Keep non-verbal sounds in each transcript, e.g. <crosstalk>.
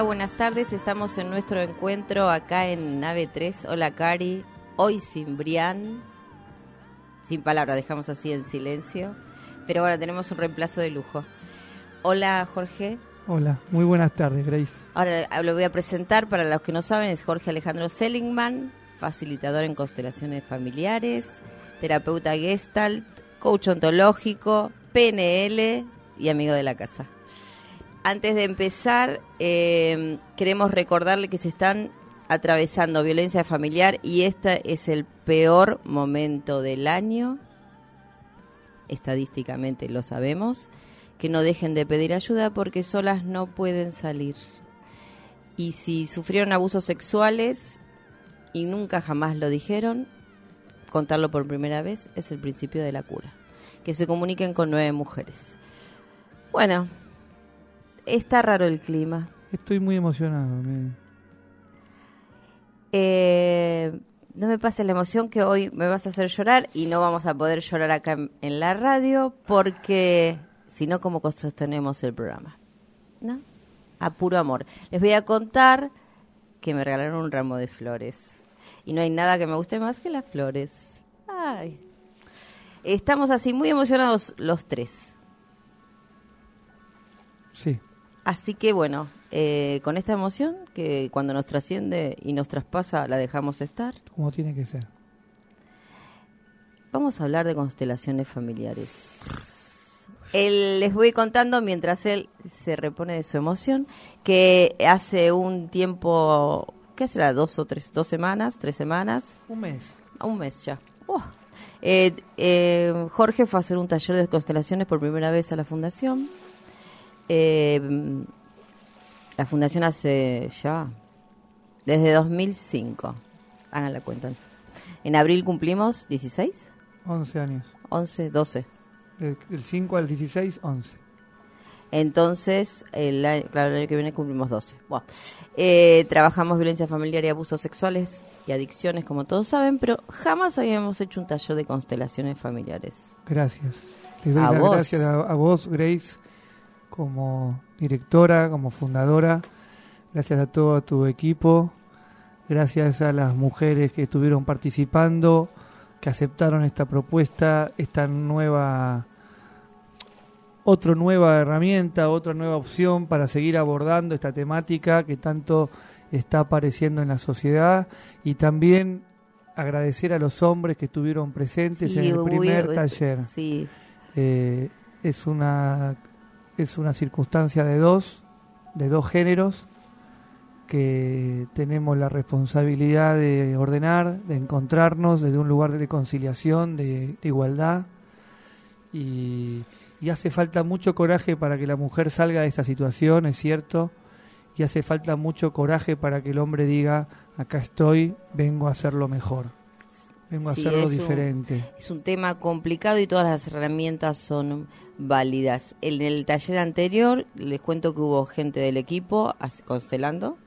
Hola, buenas tardes. Estamos en nuestro encuentro acá en Nave 3. Hola, Cari. Hoy sin Brian. Sin palabras, dejamos así en silencio. Pero bueno, tenemos un reemplazo de lujo. Hola, Jorge. Hola, muy buenas tardes, Grace. Ahora eh, lo voy a presentar para los que no saben, es Jorge Alejandro Sellingman, facilitador en constelaciones familiares, terapeuta gestalt, coach ontológico, PNL y amigo de la casa. Antes de empezar, eh, queremos recordarle que se están atravesando violencia familiar y este es el peor momento del año, estadísticamente lo sabemos, que no dejen de pedir ayuda porque solas no pueden salir. Y si sufrieron abusos sexuales y nunca jamás lo dijeron, contarlo por primera vez es el principio de la cura. Que se comuniquen con nueve mujeres. Bueno, está raro el clima. Estoy muy emocionado. Eh, no me pases la emoción que hoy me vas a hacer llorar y no vamos a poder llorar acá en, la radio porque si no, ¿cómo sostenemos el programa? ¿No? A puro amor. Les voy a contar que me regalaron un ramo de flores. Y no hay nada que me guste más que las flores. Ay. Estamos así muy emocionados los tres. Sí. Así que bueno, eh, con esta emoción que cuando nos trasciende y nos traspasa la dejamos estar. Como tiene que ser. Vamos a hablar de constelaciones familiares. les voy contando mientras él se repone de su emoción que hace un tiempo, ¿qué será? Dos o tres, dos semanas, tres semanas. Un mes. Un mes ya. Eh, eh, Jorge fue a hacer un taller de constelaciones por primera vez a la fundación. Eh, la fundación hace ya, desde 2005, hagan la cuenta. En abril cumplimos 16. 11 años. 11, 12. El, 5 al 16, 11. Entonces, el año, claro, el año que viene cumplimos 12. Eh, trabajamos violencia familiar y abusos sexuales y adicciones, como todos saben, pero jamás habíamos hecho un taller de constelaciones familiares. Gracias. Les doy las gracias a, vos, Grace, como directora, como fundadora. Gracias a todo tu equipo. Gracias a las mujeres que estuvieron participando, que aceptaron esta propuesta, esta nueva otra nueva herramienta, otra nueva opción para seguir abordando esta temática que tanto está apareciendo en la sociedad y también agradecer a los hombres que estuvieron presentes en el primer taller. Sí. Eh, es una es una circunstancia de dos, de dos géneros, que tenemos la responsabilidad de ordenar, de encontrarnos desde un lugar de conciliación, de, igualdad, y, hace falta mucho coraje para que la mujer salga de esta situación, es cierto, y hace falta mucho coraje para que el hombre diga, acá estoy, vengo a hacerlo mejor, vengo a hacerlo diferente. es un tema complicado y todas las herramientas son válidas. En el taller anterior les cuento que hubo gente del equipo constelando,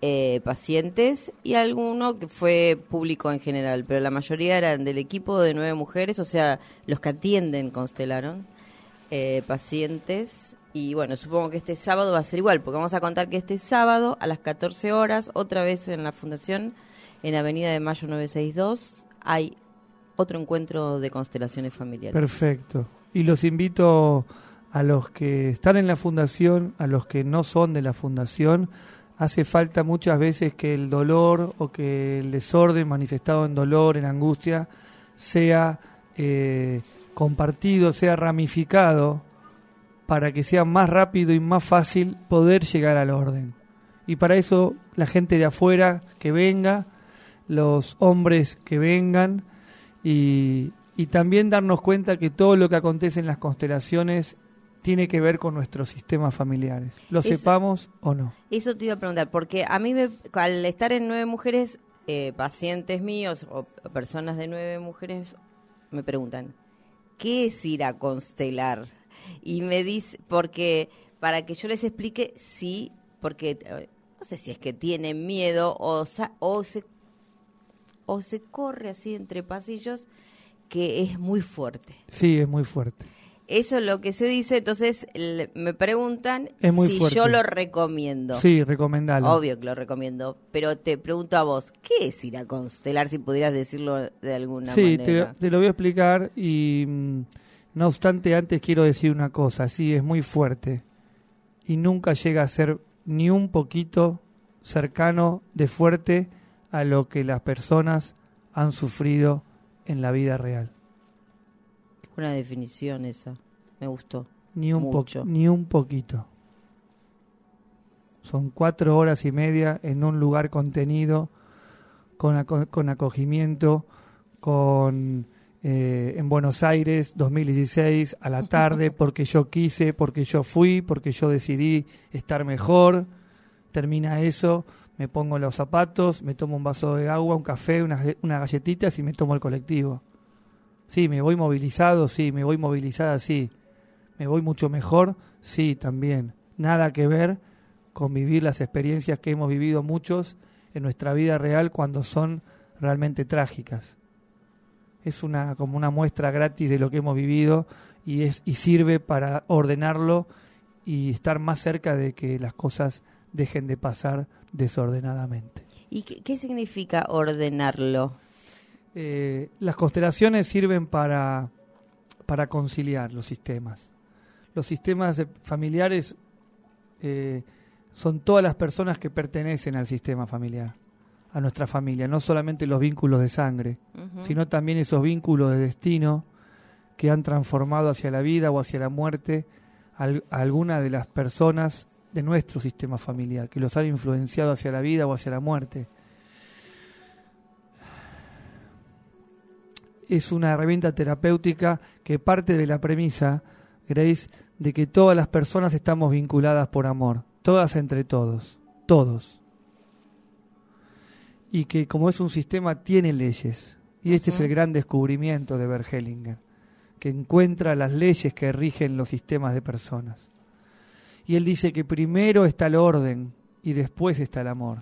eh, pacientes y alguno que fue público en general, pero la mayoría eran del equipo de nueve mujeres, o sea, los que atienden constelaron, eh, pacientes. Y bueno, supongo que este sábado va a ser igual, porque vamos a contar que este sábado a las 14 horas, otra vez en la Fundación, en Avenida de Mayo 962, hay otro encuentro de constelaciones familiares. Perfecto y los invito a los que están en la fundación, a los que no son de la fundación, hace falta muchas veces que el dolor o que el desorden manifestado en dolor, en angustia, sea eh, compartido, sea ramificado, para que sea más rápido y más fácil poder llegar al orden. Y para eso la gente de afuera que venga, los hombres que vengan y, y también darnos cuenta que todo lo que acontece en las constelaciones tiene que ver con nuestros sistemas familiares, lo sepamos o no. Eso te iba a preguntar, porque a mí al estar en nueve mujeres, eh, pacientes míos o personas de nueve mujeres me preguntan, ¿qué es ir a constelar? Y me dice, porque para que yo les explique, sí, porque eh, no sé si es que tienen miedo o, o, se, o se corre así entre pasillos que es muy fuerte. Sí, es muy fuerte. Eso es lo que se dice, entonces me preguntan si yo lo recomiendo. Sí, recomendalo. Obvio que lo recomiendo, pero te pregunto a vos, ¿qué es ir a constelar, si pudieras decirlo de alguna manera? Sí, te, lo voy a explicar y mm, no obstante antes quiero decir una cosa, sí, es muy fuerte y nunca llega a ser ni un poquito cercano de fuerte a lo que las personas han sufrido en la vida real. Una definición esa, me gustó. Ni un, ni un poquito. Son cuatro horas y media en un lugar contenido, con, con acogimiento, con eh, en Buenos Aires 2016 a la tarde, <laughs> porque yo quise, porque yo fui, porque yo decidí estar mejor. Termina eso, me pongo los zapatos, me tomo un vaso de agua, un café, unas, unas galletitas y me tomo el colectivo. Sí, me voy movilizado, sí, me voy movilizada, sí. Me voy mucho mejor, sí, también. Nada que ver con vivir las experiencias que hemos vivido muchos en nuestra vida real cuando son realmente trágicas. Es una como una muestra gratis de lo que hemos vivido y es y sirve para ordenarlo y estar más cerca de que las cosas dejen de pasar desordenadamente. ¿Y qué, qué significa ordenarlo? Eh, las constelaciones sirven para, para conciliar los sistemas. Los sistemas familiares eh, son todas las personas que pertenecen al sistema familiar, a nuestra familia, no solamente los vínculos de sangre, sino también esos vínculos de destino que han transformado hacia la vida o hacia la muerte a alguna de las personas de nuestro sistema familiar, que los han influenciado hacia la vida o hacia la muerte. es una herramienta terapéutica que parte de la premisa, Grace, de que todas las personas estamos vinculadas por amor, todas entre todos, todos. Y que como es un sistema tiene leyes. Y este es el gran descubrimiento de Bergelinger, que encuentra las leyes que rigen los sistemas de personas. Y él dice que primero está el orden y después está el amor.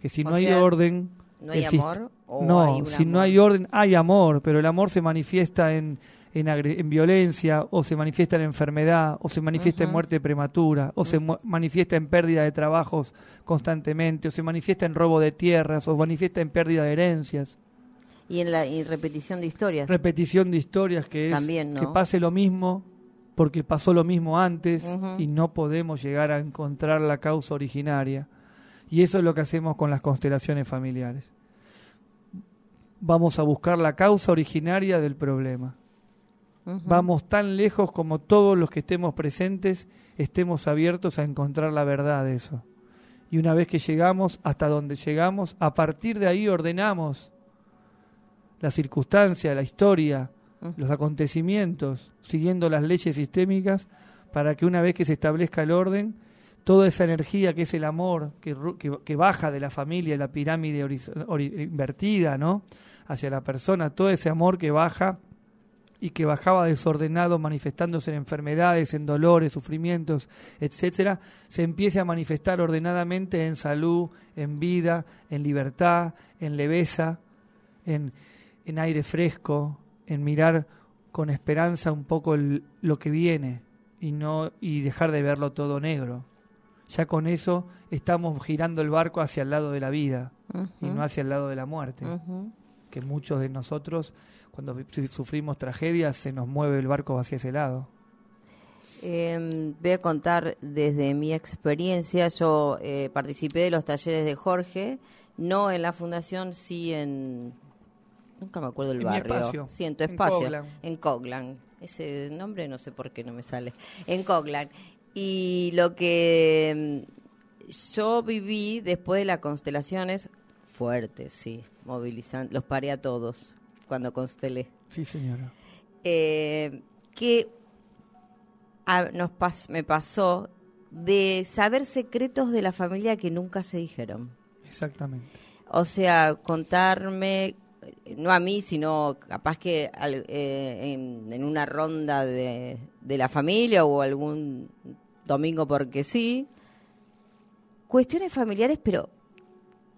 Que si no hay orden, ¿No hay amor? no, si no hay orden, hay amor, pero el amor se manifiesta en, en, violencia, o se manifiesta en enfermedad, o se manifiesta en muerte prematura, o se manifiesta en pérdida de trabajos constantemente, o se manifiesta en robo de tierras, o manifiesta en pérdida de herencias. Y en la repetición de historias. Repetición de historias que es que pase lo mismo porque pasó lo mismo antes y no podemos llegar a encontrar la causa originaria. Y eso es lo que hacemos con las constelaciones familiares. Vamos a buscar la causa originaria del problema. Vamos tan lejos como todos los que estemos presentes estemos abiertos a encontrar la verdad de eso. Y una vez que llegamos hasta donde llegamos, a partir de ahí ordenamos la circunstancia, la historia, los acontecimientos, siguiendo las leyes sistémicas, para que una vez que se establezca el orden, toda esa energía que es el amor, que, que, baja de la familia, la pirámide invertida, ¿no? Hacia la persona, todo ese amor que baja y que bajaba desordenado, manifestándose en enfermedades, en dolores, sufrimientos, etcétera, se empiece a manifestar ordenadamente en salud, en vida, en libertad, en leveza, en, en aire fresco, en mirar con esperanza un poco lo que viene y no y dejar de verlo todo negro ya con eso estamos girando el barco hacia el lado de la vida y no hacia el lado de la muerte. Que muchos de nosotros, cuando sufrimos tragedias, se nos mueve el barco hacia ese lado. Em, voy a contar desde mi experiencia. Yo eh, participé de los talleres de Jorge, no en la fundación, sí en. Nunca me acuerdo el barrio. Espacio. Sí, en tu espacio. En Coglan. Ese nombre no sé por qué no me sale. En Coglan. Y lo que mm, yo viví después de las constelaciones, fuerte, sí, movilizando, los paré a todos. cuando constelé. Sí, señora. Eh, que nos me pasó de saber secretos de la familia que nunca se dijeron. Exactamente. O sea, contarme, no a mí, sino capaz que eh, en, una ronda de, de la familia o algún domingo porque sí, cuestiones familiares, pero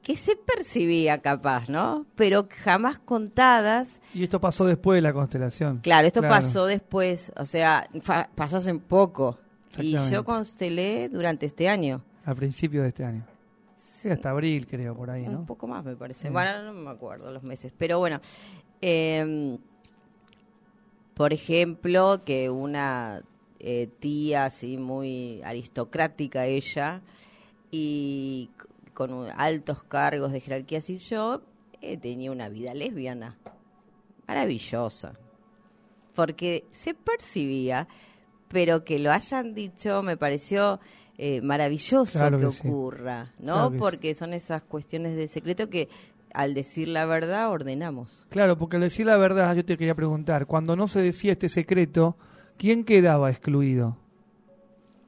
que se percibía capaz, ¿no? Pero jamás contadas. Y esto pasó después de la constelación. Claro, esto pasó después, o sea, pasó hace poco. Y yo constelé durante este año. A principio de este año. Sí, hasta abril creo, por ahí, ¿no? Un poco más me parece. Bueno, no me acuerdo los meses. Pero bueno, em, por ejemplo, que una eh, tía así muy aristocrática ella y con altos cargos de jerarquía así yo eh, tenía una vida lesbiana maravillosa porque se percibía pero que lo hayan dicho me pareció eh, maravilloso que, ocurra no porque son esas cuestiones de secreto que al decir la verdad ordenamos claro porque al decir la verdad yo te quería preguntar cuando no se decía este secreto quién quedaba excluido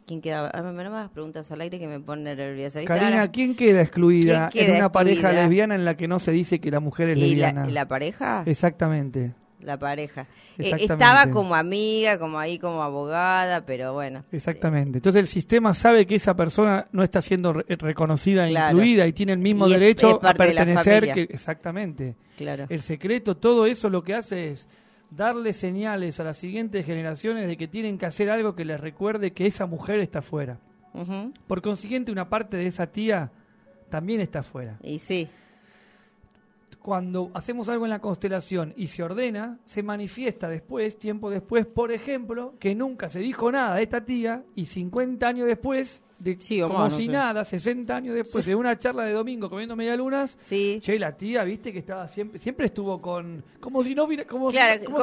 ¿Quién queda? Ah, me más preguntas al aire que me pone nerviosa. Karina, ¿quién queda excluida en una pareja lesbiana en la que no se dice que la mujer es lesbiana? La, ¿Y la pareja? Exactamente. La pareja. Eh, estaba como amiga, como ahí como abogada, pero bueno. Exactamente. Entonces el sistema sabe que esa persona no está siendo reconocida e incluida y tiene el mismo derecho a pertenecer que exactamente. Claro. El secreto, todo eso lo que hace es darle señales a las siguientes generaciones de que tienen que hacer algo que les recuerde que esa mujer está fuera. Por consiguiente, una parte de esa tía también está fuera. Y sí. Cuando hacemos algo en la constelación y se ordena, se manifiesta después, tiempo después, por ejemplo, que nunca se dijo nada de esta tía y 50 años después de, como si nada, 60 años después de una charla de domingo comiendo medialunas, sí. che, la tía, viste que estaba siempre, siempre estuvo con, como si no hubiera, como, si,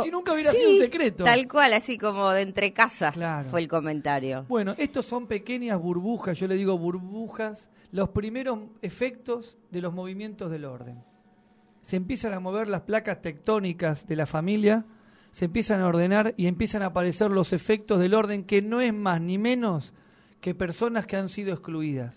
nunca hubiera sido un secreto. Tal cual, así como de entre casa fue el comentario. Bueno, estos son pequeñas burbujas, yo le digo burbujas, los primeros efectos de los movimientos del orden. Se empiezan a mover las placas tectónicas de la familia, se empiezan a ordenar y empiezan a aparecer los efectos del orden que no es más ni menos que personas que han sido excluidas.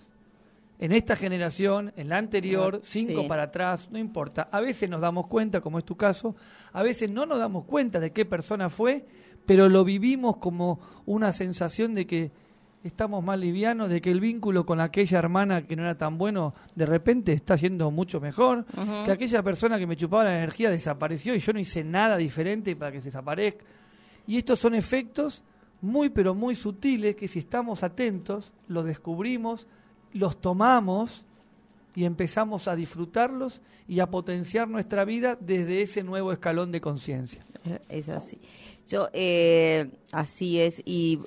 En esta generación, en la anterior, cinco para atrás, no importa. A veces nos damos cuenta, como es tu caso, a veces no nos damos cuenta de qué persona fue, pero lo vivimos como una sensación de que estamos más livianos, de que el vínculo con aquella hermana que no era tan bueno, de repente está siendo mucho mejor, que aquella persona que me chupaba la energía desapareció y yo no hice nada diferente para que se desaparezca. Y estos son efectos muy pero muy sutiles que si estamos atentos los descubrimos, los tomamos y empezamos a disfrutarlos y a potenciar nuestra vida desde ese nuevo escalón de conciencia. Es así. Yo, eh, así es, y,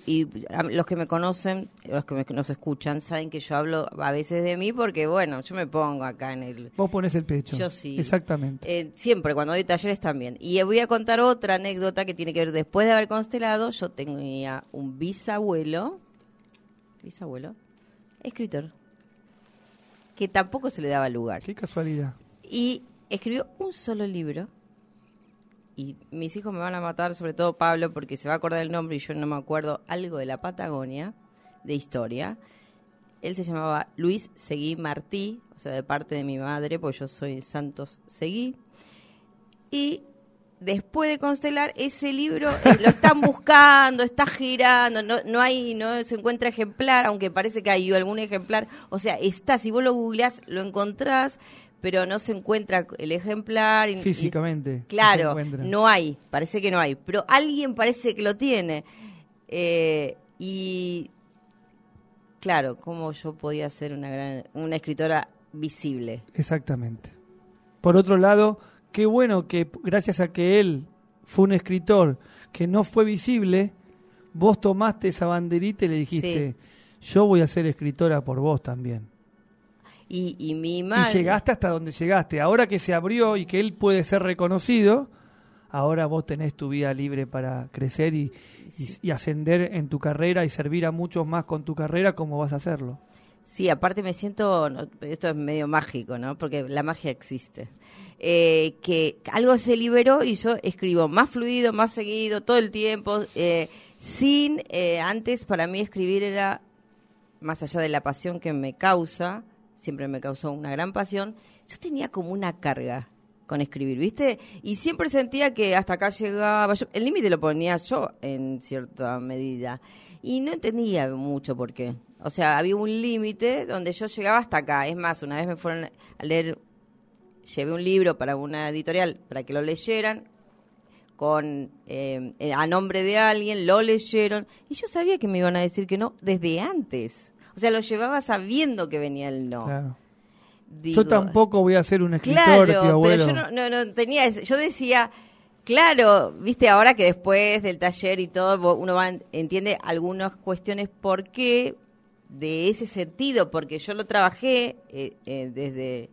los que me conocen, los que me, nos escuchan, saben que yo hablo a veces de mí porque, bueno, yo me pongo acá en el... Vos pones el pecho. Yo sí. Exactamente. Eh, siempre, cuando doy talleres también. Y voy a contar otra anécdota que tiene que ver, después de haber constelado, yo tenía un bisabuelo, bisabuelo, escritor, que tampoco se le daba lugar. Qué casualidad. Y escribió un solo libro y mis hijos me van a matar, sobre todo Pablo, porque se va a acordar el nombre y yo no me acuerdo, algo de la Patagonia, de historia. Él se llamaba Luis Seguí Martí, o sea, de parte de mi madre, porque yo soy Santos Seguí. Y después de constelar, ese libro eh, lo están <laughs> buscando, está girando, no, no hay, no se encuentra ejemplar, aunque parece que hay algún ejemplar. O sea, está, si vos lo googleás, lo encontrás, pero no se encuentra el ejemplar. Físicamente. claro, no, hay, parece que no hay, pero alguien parece que lo tiene. Eh, y claro, ¿cómo yo podía ser una, gran, una escritora visible? Exactamente. Por otro lado, qué bueno que gracias a que él fue un escritor que no fue visible, vos tomaste esa banderita y le dijiste, yo voy a ser escritora por vos también. Y, mi madre... Y llegaste hasta donde llegaste. Ahora que se abrió y que él puede ser reconocido, ahora vos tenés tu vida libre para crecer y, y, ascender en tu carrera y servir a muchos más con tu carrera como vas a hacerlo. Sí, aparte me siento, esto es medio mágico, ¿no? Porque la magia existe. eh, que algo se liberó y yo escribo más fluido, más seguido, todo el tiempo, eh, sin, eh, antes para mí escribir era, más allá de la pasión que me causa, siempre me causó una gran pasión, yo tenía como una carga con escribir, ¿viste? Y siempre sentía que hasta acá llegaba, el límite lo ponía yo en cierta medida, y no entendía mucho por qué. O sea, había un límite donde yo llegaba hasta acá. Es más, una vez me fueron a leer llevé un libro para una editorial para que lo leyeran con eh, a nombre de alguien, lo leyeron y yo sabía que me iban a decir que no desde antes. O sea, lo llevaba sabiendo que venía el no. yo tampoco voy a ser un escritor, claro, Pero yo no, no, tenía, yo decía, claro, viste ahora que después del taller y todo uno va entiende algunas cuestiones por qué de ese sentido, porque yo lo trabajé eh, eh, desde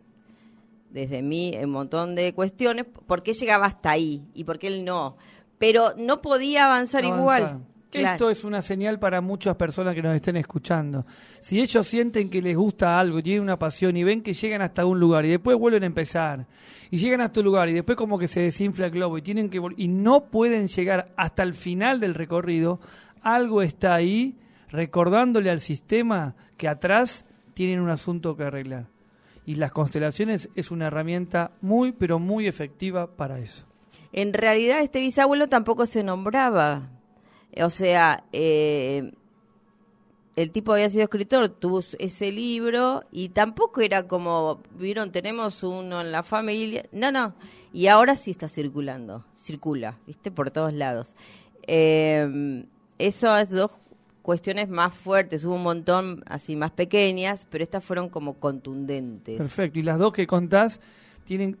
desde mí un montón de cuestiones, por qué llegaba hasta ahí y por qué él no. Pero no podía avanzar, igual. Esto es una señal para muchas personas que nos estén escuchando. Si ellos sienten que les gusta algo, tienen una pasión y ven que llegan hasta un lugar y después vuelven a empezar y llegan hasta un lugar y después como que se desinfla el globo y tienen que y no pueden llegar hasta el final del recorrido, algo está ahí recordándole al sistema que atrás tienen un asunto que arreglar y las constelaciones es una herramienta muy, pero muy efectiva para eso. En realidad este bisabuelo tampoco se nombraba. O sea, eh, el tipo había sido escritor, tuvo ese libro y tampoco era como, vieron, tenemos uno en la familia. No, no. Y ahora sí está circulando, circula, ¿viste? Por todos lados. Eh, eso es dos cuestiones más fuertes, hubo un montón así más pequeñas, pero estas fueron como contundentes. Perfecto, y las dos que contás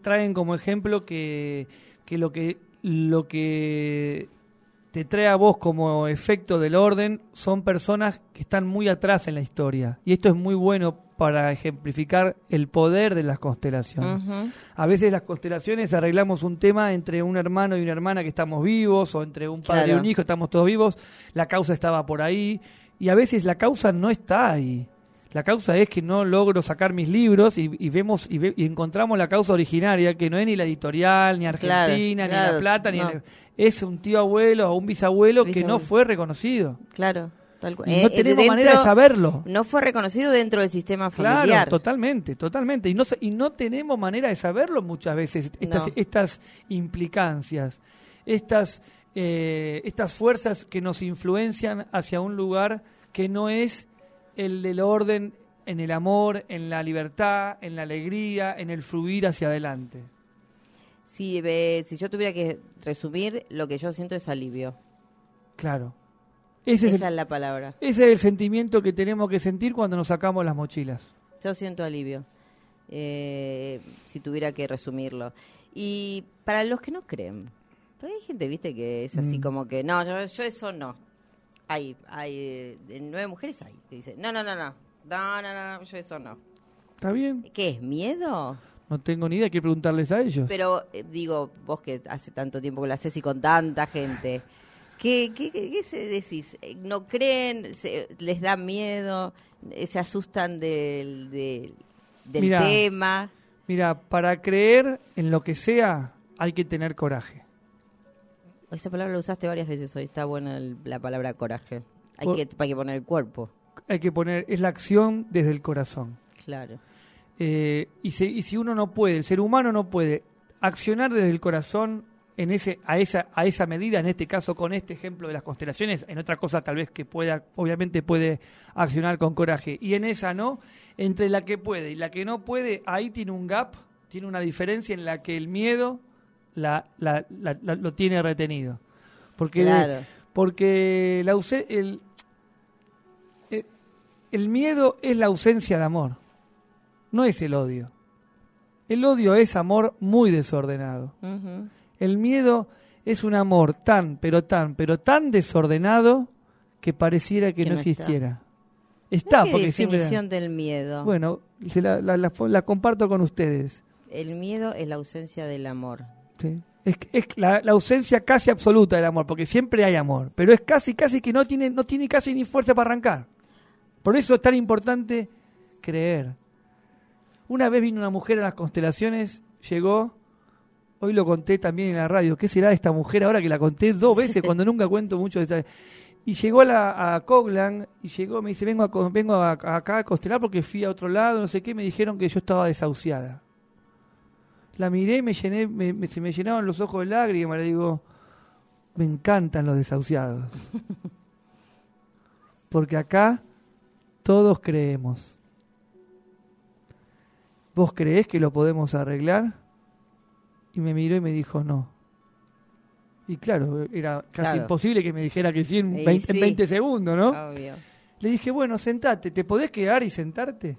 traen como ejemplo que lo que lo que te trae a vos como efecto del orden son personas que están muy atrás en la historia. Y esto es muy bueno para ejemplificar el poder de las constelaciones. A veces las constelaciones arreglamos un tema entre un hermano y una hermana que estamos vivos, o entre un padre y un hijo estamos todos vivos, la causa estaba por ahí, y a veces la causa no está ahí. La causa es que no logro sacar mis libros y, vemos y, encontramos la causa originaria, que no es ni la editorial, ni Argentina, ni La Plata, ni es un tío abuelo o un bisabuelo, que no fue reconocido. Claro. Tal no eh, tenemos manera de saberlo. No fue reconocido dentro del sistema familiar. Claro, totalmente, totalmente. Y no, y no tenemos manera de saberlo muchas veces, estas, estas implicancias, estas, eh, estas fuerzas que nos influencian hacia un lugar que no es el del orden en el amor, en la libertad, en la alegría, en el fluir hacia adelante. Si, si yo tuviera que resumir, lo que yo siento es alivio. Claro. Esa es, la palabra. Ese es el sentimiento que tenemos que sentir cuando nos sacamos las mochilas. Yo siento alivio, eh, si tuviera que resumirlo. Y para los que no creen, hay gente, viste, que es así mm. como que, no, yo, eso no. Hay, hay, nueve mujeres hay, que dicen, no, no, no, no, no, no, no, yo eso no. ¿Está bien? ¿Qué es, miedo? No tengo ni idea, hay que preguntarles a ellos. Pero, eh, digo, vos que hace tanto tiempo que lo haces y con tanta gente... ¿Qué, qué, qué, se decís? ¿No creen? ¿Les da miedo? ¿Se asustan del, del, tema? Mira, para creer en lo que sea hay que tener coraje. Esa palabra la usaste varias veces hoy, está buena la palabra coraje. Hay, que, hay que poner el cuerpo. Hay que poner, es la acción desde el corazón. Claro. Eh, y, y si uno no puede, el ser humano no puede accionar desde el corazón, en ese, a, esa, a esa medida, en este caso con este ejemplo de las constelaciones, en otra cosa tal vez que pueda, obviamente puede accionar con coraje, y en esa no, entre la que puede y la que no puede, ahí tiene un gap, tiene una diferencia en la que el miedo la, la, lo tiene retenido. Porque, porque la, el, el, el miedo es la ausencia de amor, no es el odio. El odio es amor muy desordenado. El miedo es un amor tan, pero tan, pero tan desordenado que pareciera que, no, existiera. Está, ¿Qué porque definición del miedo? Bueno, la, la, comparto con ustedes. El miedo es la ausencia del amor. Sí. Es, es la, ausencia casi absoluta del amor, porque siempre hay amor, pero es casi, casi que no tiene, no tiene casi ni fuerza para arrancar. Por eso es tan importante creer. Una vez vino una mujer a las constelaciones, llegó Hoy lo conté también en la radio. ¿Qué será de esta mujer ahora que la conté dos <laughs> veces cuando nunca cuento mucho de Y llegó a, la, a Coglan y llegó, me dice, vengo, a, vengo acá a Costelar porque fui a otro lado, no sé qué, me dijeron que yo estaba desahuciada. La miré y me llené, me, se me llenaron los ojos de lágrimas, le digo, me encantan los desahuciados. <laughs> Porque acá todos creemos. ¿Vos creés que lo podemos arreglar? Y me miró y me dijo no. Y claro, era casi imposible que me dijera que sí en, 20, segundos, ¿no? Le dije, bueno, sentate, ¿te podés quedar y sentarte?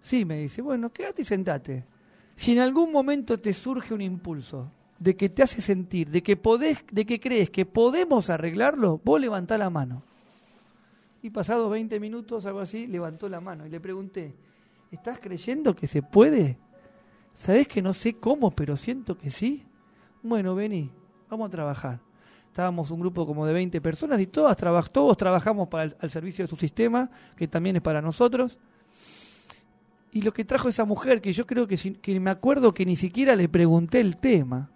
Sí, me dice, bueno, quédate y sentate. Si en algún momento te surge un impulso de que te hace sentir, de que podés, de que crees que podemos arreglarlo, vos levantá la mano. Y pasados 20 minutos, algo así, levantó la mano y le pregunté, ¿estás creyendo que se puede? ¿Sabés que no sé cómo, pero siento que sí? Bueno, vení, vamos a trabajar. Estábamos un grupo como de 20 personas y todas todos trabajamos para el servicio de su sistema, que también es para nosotros. Y lo que trajo esa mujer, que yo creo que, que me acuerdo que ni siquiera le pregunté el tema,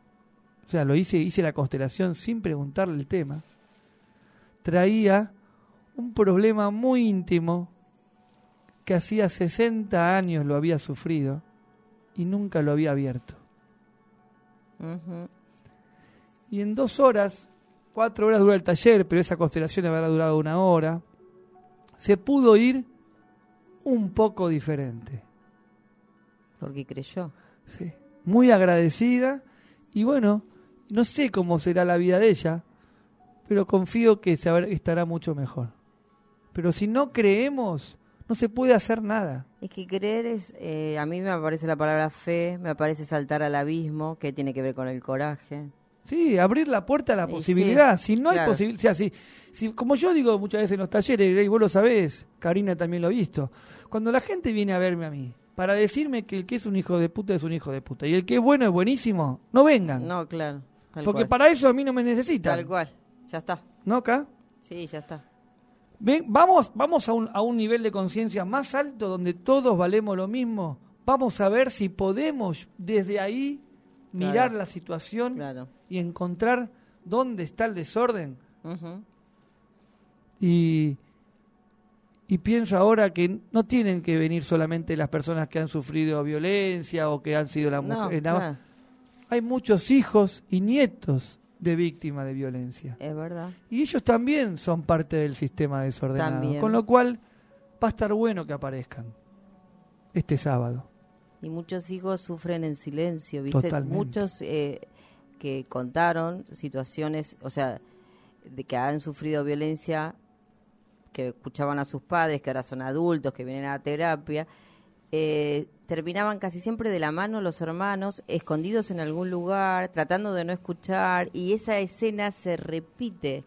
o sea, lo hice, hice la constelación sin preguntarle el tema, traía un problema muy íntimo que hacía 60 años lo había sufrido y nunca lo había abierto. Y en dos horas, cuatro horas dura el taller, pero esa constelación habrá durado una hora, se pudo ir un poco diferente. Porque creyó. Sí. Muy agradecida y bueno, no sé cómo será la vida de ella, pero confío que estará mucho mejor. Pero si no creemos, no se puede hacer nada. Es que creer es, eh, a mí me aparece la palabra fe, me aparece saltar al abismo, que tiene que ver con el coraje. Sí, abrir la puerta a la posibilidad. si no hay posibilidad, si, si, como yo digo muchas veces en los talleres, y vos lo sabés, Karina también lo ha visto, cuando la gente viene a verme a mí, para decirme que el que es un hijo de puta es un hijo de puta y el que es bueno es buenísimo, no vengan. No, claro. Porque para eso a mí no me necesitan. Tal cual, ya está. ¿No acá? Sí, ya está. Ven, vamos vamos a un, a un nivel de conciencia más alto donde todos valemos lo mismo. Vamos a ver si podemos desde ahí mirar la situación y encontrar dónde está el desorden. Y y pienso ahora que no tienen que venir solamente las personas que han sufrido violencia o que han sido la mujer. Hay muchos hijos y nietos de víctimas de violencia. Es verdad. Y ellos también son parte del sistema desordenado. Con lo cual va a estar bueno que aparezcan este sábado. Y muchos hijos sufren en silencio, ¿viste? Muchos eh, que contaron situaciones, o sea, de que han sufrido violencia que escuchaban a sus padres, que ahora son adultos, que vienen a la terapia, eh, terminaban casi siempre de la mano los hermanos, escondidos en algún lugar, tratando de no escuchar, y esa escena se repite.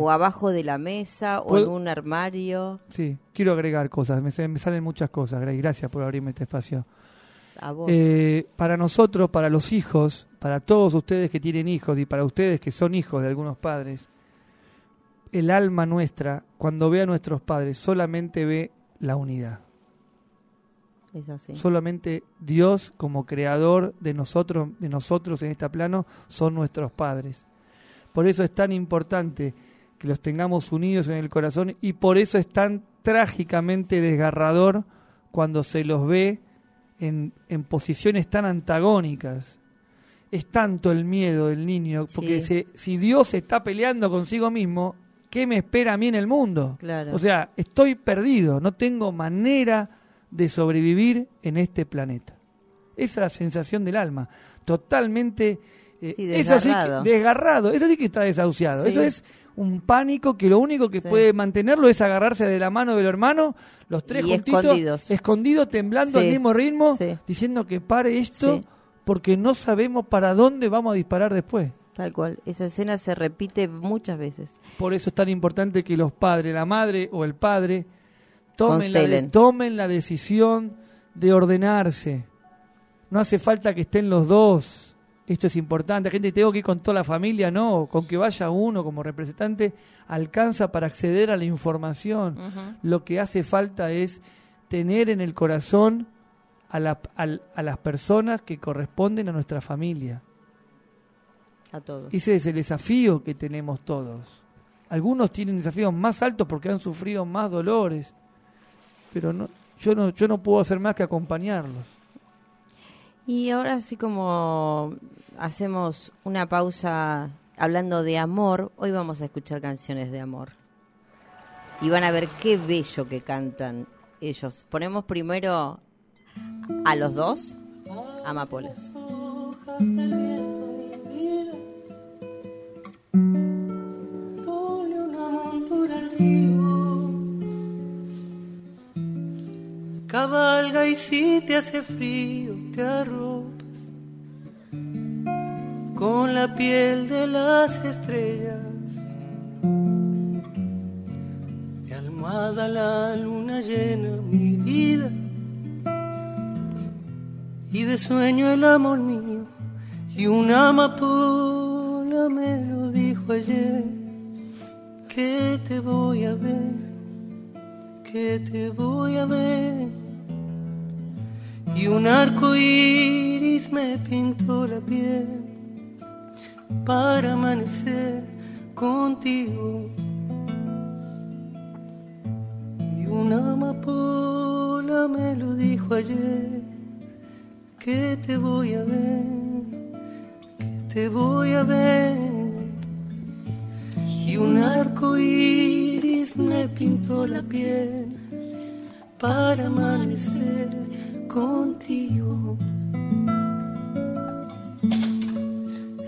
O abajo de la mesa, o en un armario. Sí, quiero agregar cosas, me, salen muchas cosas, Gracias por abrirme este espacio. A vos. Eh, para nosotros, para los hijos, para todos ustedes que tienen hijos y para ustedes que son hijos de algunos padres, el alma nuestra, cuando ve a nuestros padres, solamente ve la unidad. Es así. Solamente Dios como creador de nosotros, de nosotros en este plano, son nuestros padres. Por eso es tan importante que los tengamos unidos en el corazón y por eso es tan trágicamente desgarrador cuando se los ve en, en posiciones tan antagónicas. Es tanto el miedo del niño, porque si Dios está peleando consigo mismo, ¿qué me espera a mí en el mundo? O sea, estoy perdido, no tengo manera de sobrevivir en este planeta. Esa es la sensación del alma, totalmente eh, desgarrado. Eso sí, desgarrado, eso sí que está desahuciado, eso es un pánico que lo único que puede mantenerlo es agarrarse de la mano del hermano, los tres juntitos, escondidos, temblando al mismo ritmo, diciendo que pare esto porque no sabemos para dónde vamos a disparar después. Tal cual, esa escena se repite muchas veces. Por eso es tan importante que los padres, la madre o el padre, tomen, la, tomen la decisión de ordenarse. No hace falta que estén los dos. Esto es importante. Gente, tengo que ir con toda la familia, no. Con que vaya uno como representante, alcanza para acceder a la información. Lo que hace falta es tener en el corazón a, la, a, las personas que corresponden a nuestra familia. A todos. Ese es el desafío que tenemos todos. Algunos tienen desafíos más altos porque han sufrido más dolores, pero no, yo no, yo no puedo hacer más que acompañarlos. Y ahora así como hacemos una pausa hablando de amor, hoy vamos a escuchar canciones de amor. Y van a ver qué bello que cantan ellos. Ponemos primero a los dos, amapolas. Cabalga y si te hace frío te arropas con la piel de las estrellas. Mi almohada la luna llena mi vida y de sueño el amor mío y una amapola me lo dijo ayer. Que te voy a ver que te voy a ver y un arco iris me pintó la piel para amanecer contigo. Y una amapola me lo dijo ayer que te voy a ver, que te voy a ver. Y un arco iris me pintó la piel para amanecer contigo.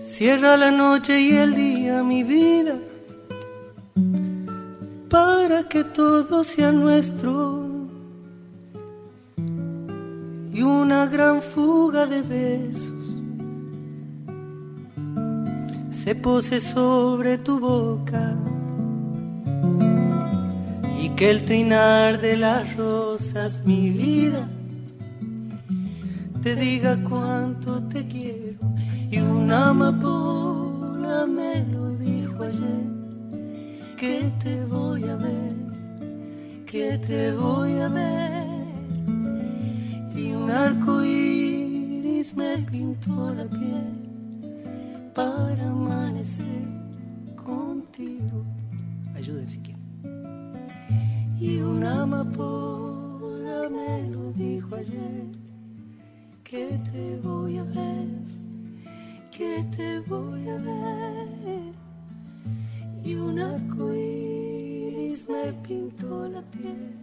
Cierra la noche y el día, mi vida, para que todo sea nuestro. Y una gran fuga de besos se pose sobre tu boca y que el trinar de las rosas, mi vida, te diga cuánto te quiero. Y una amapola me lo dijo ayer. Que te voy a ver, que te voy a ver y un arco iris me pintó la piel para amanecer contigo. Ayúdenme si quieren. Y una amapola me lo dijo ayer que te voy a ver, que te voy a ver. Y un arco iris me pintó la piel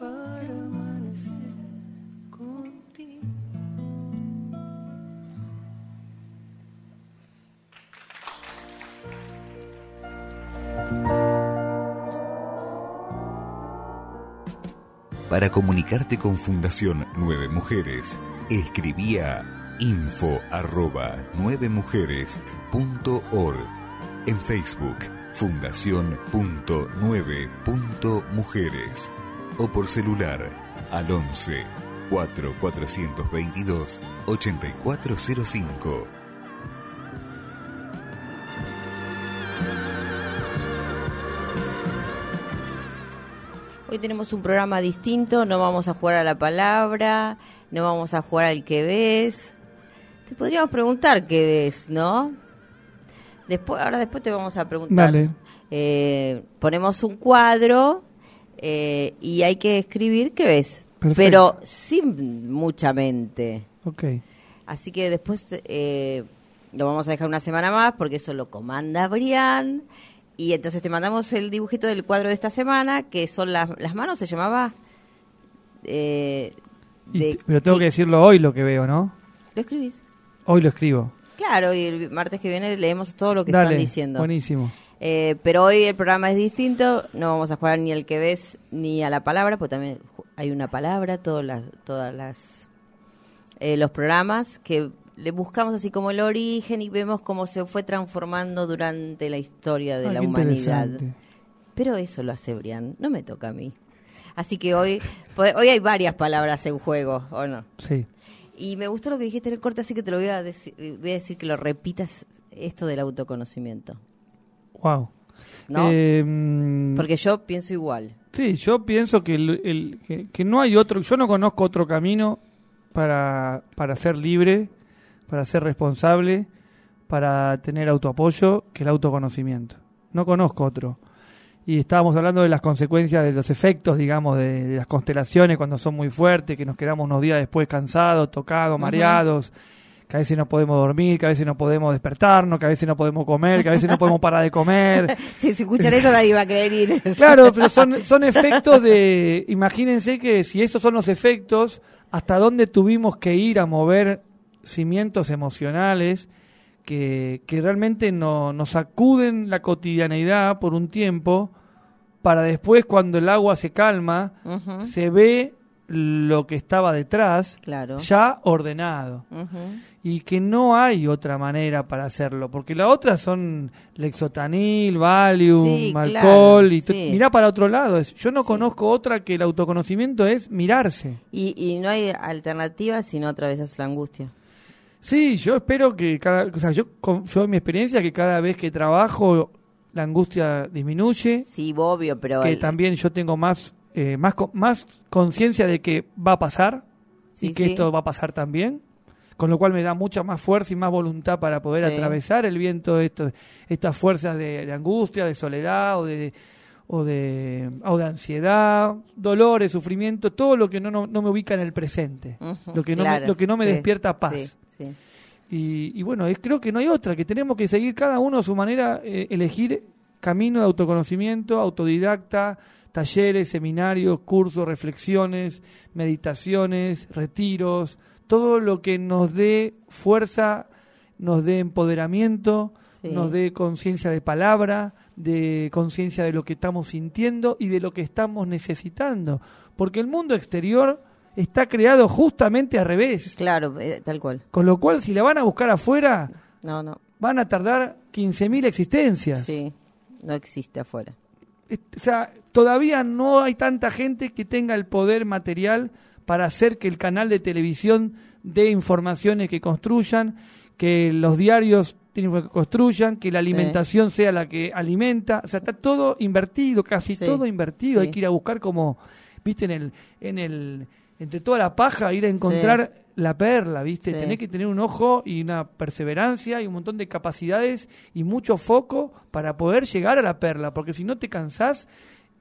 para amanecer Para comunicarte con Fundación Nueve Mujeres, escribía info arroba nueve mujeres punto org. En Facebook, Fundación punto nueve punto mujeres. O por celular al 11 4422 8405. Hoy tenemos un programa distinto, no vamos a jugar a la palabra, no vamos a jugar al que ves. Te podríamos preguntar qué ves, ¿no? Después, ahora después te vamos a preguntar. Eh, ponemos un cuadro eh, y hay que escribir qué ves, pero sin mucha mente. Ok. Así que después eh, lo vamos a dejar una semana más porque eso lo comanda Brian y entonces te mandamos el dibujito del cuadro de esta semana, que son las, las manos, se llamaba... Eh, pero tengo que decirlo hoy lo que veo, ¿no? ¿Lo escribís? Hoy lo escribo. Claro, y el martes que viene leemos todo lo que están diciendo. Buenísimo. Eh, pero hoy el programa es distinto, no vamos a jugar ni al que ves ni a la palabra, porque también hay una palabra, todas las, todas las eh, los programas que le buscamos así como el origen y vemos cómo se fue transformando durante la historia de la humanidad. Pero eso lo hace Brian, no me toca a mí. Así que hoy, hoy hay varias palabras en juego, ¿o no? Sí. Y me gustó lo que dijiste en el corte, así que te lo voy a decir, voy a decir que lo repitas esto del autoconocimiento. Wow. ¿No? Em, Porque yo pienso igual. Sí, yo pienso que, el, que, no hay otro, yo no conozco otro camino para, para ser libre, para ser responsable, para tener autoapoyo que el autoconocimiento. No conozco otro. Y estábamos hablando de las consecuencias de los efectos, digamos, de, las constelaciones cuando son muy fuertes, que nos quedamos unos días después cansados, tocados, mareados que a veces no podemos dormir, que a veces no podemos despertarnos, que a veces no podemos comer, que a veces no podemos parar de comer. <laughs> si se escuchan eso nadie va a querer ir. claro, pero son, son efectos de, imagínense que si esos son los efectos, hasta dónde tuvimos que ir a mover cimientos emocionales que, que realmente no, nos sacuden la cotidianeidad por un tiempo para después cuando el agua se calma, se ve lo que estaba detrás ya ordenado. Y que no hay otra manera para hacerlo porque la otra son lexotanil, Valium, alcohol y mirá para otro lado yo no conozco otra que el autoconocimiento es mirarse. Y, y no hay alternativa sino otra vez es la angustia sí yo espero que cada o sea yo yo en mi experiencia que cada vez que trabajo la angustia disminuye. Sí obvio pero que también yo tengo más eh, más, más conciencia de que va a pasar y que esto va a pasar también, con lo cual me da mucha más fuerza y más voluntad para poder atravesar el viento, esto, estas fuerzas de, angustia, de soledad o de, o de, o de ansiedad, dolores, sufrimiento, todo lo que no, no, me ubica en el presente, lo que no me, lo que no me despierta paz. Y, bueno, es, creo que no hay otra, que tenemos que seguir cada uno a su manera, eh, elegir camino de autoconocimiento, autodidacta, talleres, seminarios, cursos, reflexiones, meditaciones, retiros, todo lo que nos dé fuerza, nos dé empoderamiento, nos dé conciencia de palabra, de conciencia de lo que estamos sintiendo y de lo que estamos necesitando. Porque el mundo exterior está creado justamente al revés. Claro, eh, tal cual. Con lo cual, si la van a buscar afuera, no, no. van a tardar 15.000 existencias. Sí, no existe afuera o sea, todavía no hay tanta gente que tenga el poder material para hacer que el canal de televisión dé informaciones que construyan, que los diarios que construyan, que la alimentación sea la que alimenta, o sea, está todo invertido, casi todo invertido, hay que ir a buscar como, viste, en el, en el, entre toda la paja, ir a encontrar la perla, ¿viste? Tenés que tener un ojo y una perseverancia y un montón de capacidades y mucho foco para poder llegar a la perla, porque si no te cansás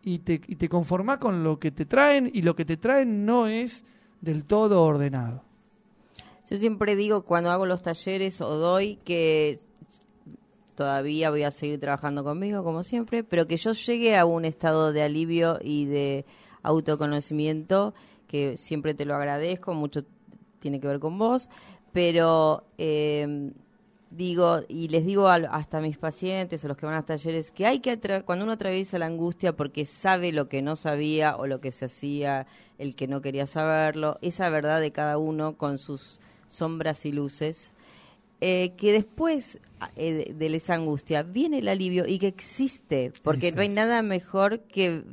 y te, y te conformás con lo que te traen y lo que te traen no es del todo ordenado. Yo siempre digo cuando hago los talleres o doy que todavía voy a seguir trabajando conmigo como siempre, pero que yo llegue a un estado de alivio y de autoconocimiento que siempre te lo agradezco, mucho tiene que ver con vos, pero eh, digo, y les digo hasta a mis pacientes o los que van a talleres, que hay que, cuando uno atraviesa la angustia porque sabe lo que no sabía o lo que se hacía, el que no quería saberlo, esa verdad de cada uno con sus sombras y luces, eh, que después eh, de, esa angustia viene el alivio y que existe, porque no hay nada mejor que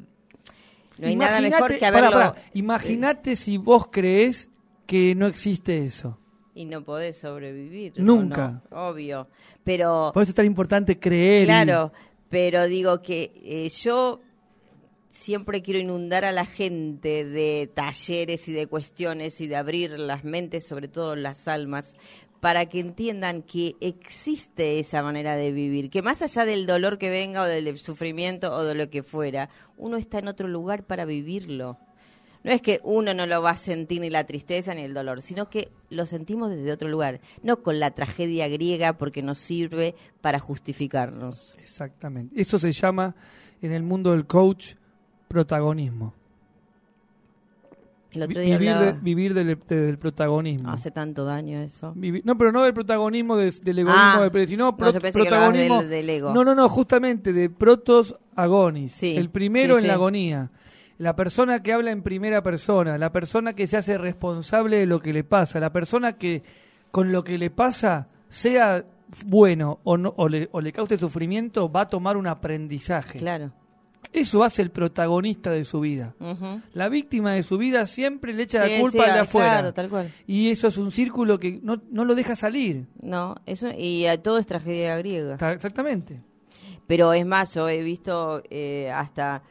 no hay nada mejor que haberlo. Imagínate si vos crees que no existe eso. Y no podés sobrevivir. Nunca. obvio. Pero. Por eso es tan importante creer. Claro, pero digo que eh, yo siempre quiero inundar a la gente de talleres y de cuestiones y de abrir las mentes, sobre todo las almas, para que entiendan que existe esa manera de vivir, que más allá del dolor que venga o del sufrimiento o de lo que fuera, uno está en otro lugar para vivirlo. No es que uno no lo va a sentir ni la tristeza ni el dolor, sino que lo sentimos desde otro lugar, no con la tragedia griega porque nos sirve para justificarnos. Exactamente. Eso se llama en el mundo del coach protagonismo vivir, del, protagonismo. Hace tanto daño eso. no, pero no del protagonismo, del egoísmo, ah, sino protagonismo. del, ego. No, no, no, justamente de protos agonis. el primero en la agonía. La persona que habla en primera persona, la persona que se hace responsable de lo que le pasa, la persona que con lo que le pasa, sea bueno o, no, o, le, o le cause sufrimiento, va a tomar un aprendizaje. Claro. Eso hace el protagonista de su vida. La víctima de su vida siempre le echa la culpa de afuera. tal cual. Y eso es un círculo que no, no lo deja salir. No, eso y a todo es tragedia griega. exactamente. Pero es más, yo he visto eh, hasta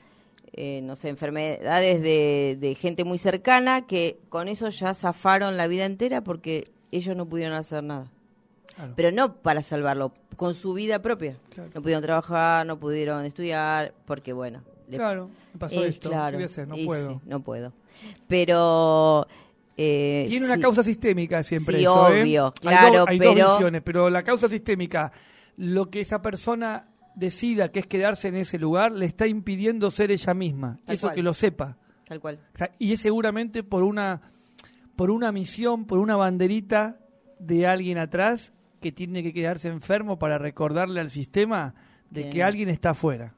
eh, no sé, enfermedades de, de gente muy cercana que con eso ya zafaron la vida entera porque ellos no pudieron hacer nada. Pero no para salvarlo, con su vida propia. No pudieron trabajar, no pudieron estudiar, porque bueno. claro, me pasó esto, claro, No puedo. no puedo. Pero... Eh, Tiene una causa sistémica siempre sí, eso, ¿eh? obvio, claro, hay, pero... dos visiones, pero la causa sistémica, lo que esa persona decida que es quedarse en ese lugar, le está impidiendo ser ella misma. eso que lo sepa. Tal cual. y es seguramente por una, por una misión, por una banderita de alguien atrás que tiene que quedarse enfermo para recordarle al sistema de que alguien está afuera.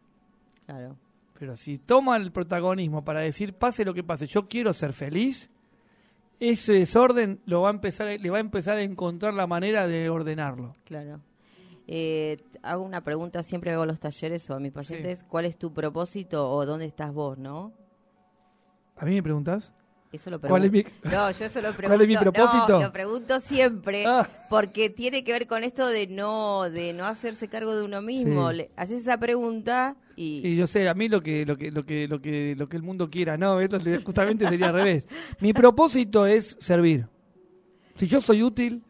Claro. Pero si toma el protagonismo para decir, pase lo que pase, yo quiero ser feliz, ese desorden lo va a empezar, le va a empezar a encontrar la manera de ordenarlo. Claro. Eh, hago una pregunta, siempre hago los talleres o a mis pacientes, ¿cuál es tu propósito o dónde estás vos, no? ¿A mí me preguntas? Eso lo ¿Cuál es mi... No, yo eso lo pregunto. <laughs> ¿Cuál es mi propósito? lo pregunto siempre ah. porque tiene que ver con esto de no de no hacerse cargo de uno mismo. haces esa pregunta y... y... yo sé, a mí lo que lo que lo que lo que lo que el mundo quiera, no, esto justamente sería al revés. Mi propósito es servir. Si yo soy útil,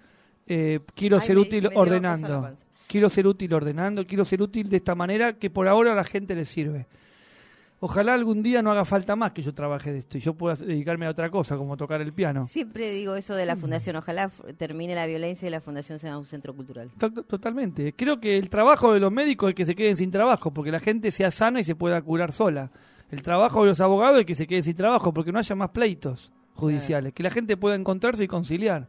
eh, quiero ser útil ordenando. Quiero ser útil ordenando, quiero ser útil de esta manera que por ahora a la gente le sirve. Ojalá algún día no haga falta más que yo trabaje de esto y yo pueda dedicarme a otra cosa, como tocar el piano. Siempre digo eso de la fundación. Ojalá termine la violencia y la fundación sea un centro cultural. Totalmente. Creo que el trabajo de los médicos es que se queden sin trabajo, porque la gente sea sana y se pueda curar sola. El trabajo de los abogados es que se queden sin trabajo, porque no haya más pleitos judiciales, que la gente pueda encontrarse y conciliar.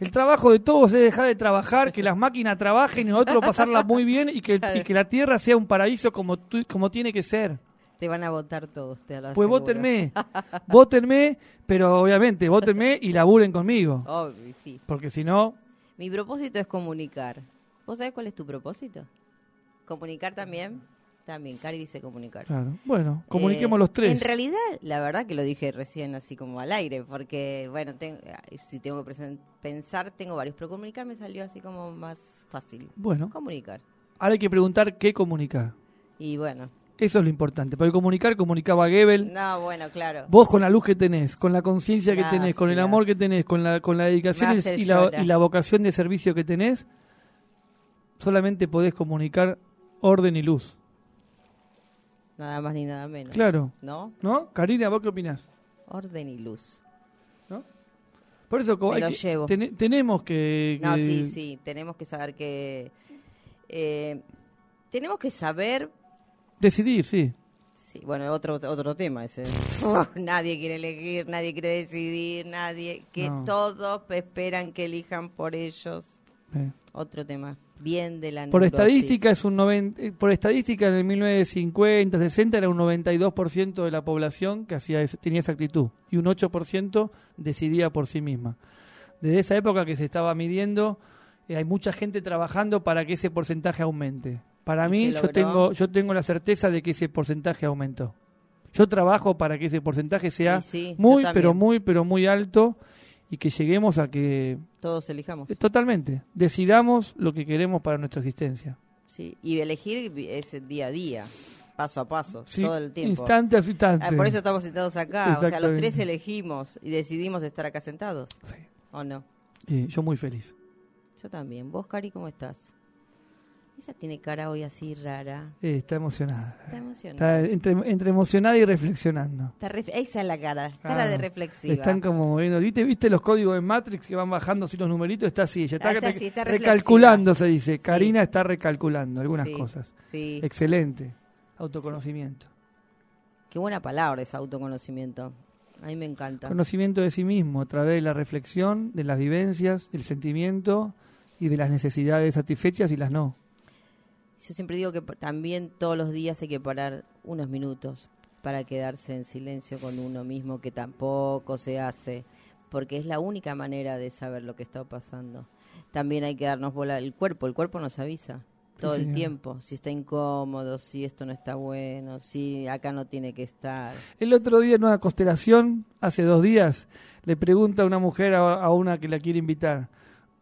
El trabajo de todos es dejar de trabajar, que las máquinas trabajen y nosotros pasarla muy bien y que, y que la tierra sea un paraíso como, como tiene que ser. Te van a votar todos, te lo Pues votenme, <laughs> votenme, pero obviamente, votenme y laburen conmigo. Obvio, sí. Porque si no... Mi propósito es comunicar. ¿Vos sabés cuál es tu propósito? ¿Comunicar también? También, Cari dice comunicar. Claro, bueno, comuniquemos eh, los tres. En realidad, la verdad que lo dije recién así como al aire, porque, bueno, si tengo que pensar, tengo varios, pero comunicar me salió así como más fácil. Bueno. Comunicar. Ahora hay que preguntar qué comunicar. Y bueno, eso es lo importante. Porque comunicar, comunicaba Goebbels. No, bueno, claro. Vos con la luz que tenés, con la conciencia que tenés, con el amor que tenés, con la, con la dedicación y la, y la vocación de servicio que tenés, solamente podés comunicar orden y luz. Nada más ni nada menos. Claro. ¿No? ¿No? Karina, ¿vos qué opinás? Orden y luz. ¿No? Por eso Me lo llevo. tenemos que, No, sí, sí. Tenemos que saber que... Eh, tenemos que saber Decidir, sí. Sí, bueno, otro otro tema ese. <laughs> nadie quiere elegir, nadie quiere decidir, nadie. Que todos esperan que elijan por ellos. Otro tema. Bien de la Por estadística es un eh, por estadística en el 1950, 60 era un 92% de la población que hacía tenía esa actitud y un 8% decidía por sí misma. Desde esa época que se estaba midiendo, eh, hay mucha gente trabajando para que ese porcentaje aumente. Para mí, yo tengo, yo tengo la certeza de que ese porcentaje aumentó. Yo trabajo para que ese porcentaje sea muy, pero muy, pero muy alto y que lleguemos a que... Todos elijamos. Totalmente. Decidamos lo que queremos para nuestra existencia. Sí, y elegir ese día a día, paso a paso, todo el tiempo. Instante a instante. Ah, por eso estamos sentados acá. O sea, los tres elegimos y decidimos estar acá sentados. Sí. ¿O no? yo muy feliz. Yo también. ¿Vos, Cari, cómo estás? Ella tiene cara hoy así rara. está emocionada. Está emocionada. Está entre, emocionada y reflexionando. esa es la cara, cara de reflexiva. Están como moviendo. ¿Viste, ¿Viste los códigos de Matrix que van bajando así los numeritos? Está así, ella está, ah, recalculando, se dice. Karina está recalculando algunas cosas. Sí. Excelente. Autoconocimiento. Qué buena palabra es autoconocimiento. A mí me encanta. Conocimiento de sí mismo a través de la reflexión, de las vivencias, del sentimiento y de las necesidades satisfechas y las no yo siempre digo que también todos los días hay que parar unos minutos para quedarse en silencio con uno mismo, que tampoco se hace, porque es la única manera de saber lo que está pasando. También hay que darnos bola el cuerpo, el cuerpo nos avisa todo el tiempo, si está incómodo, si esto no está bueno, si acá no tiene que estar. El otro día en una constelación, hace dos días, le pregunta a una mujer a una que la quiere invitar,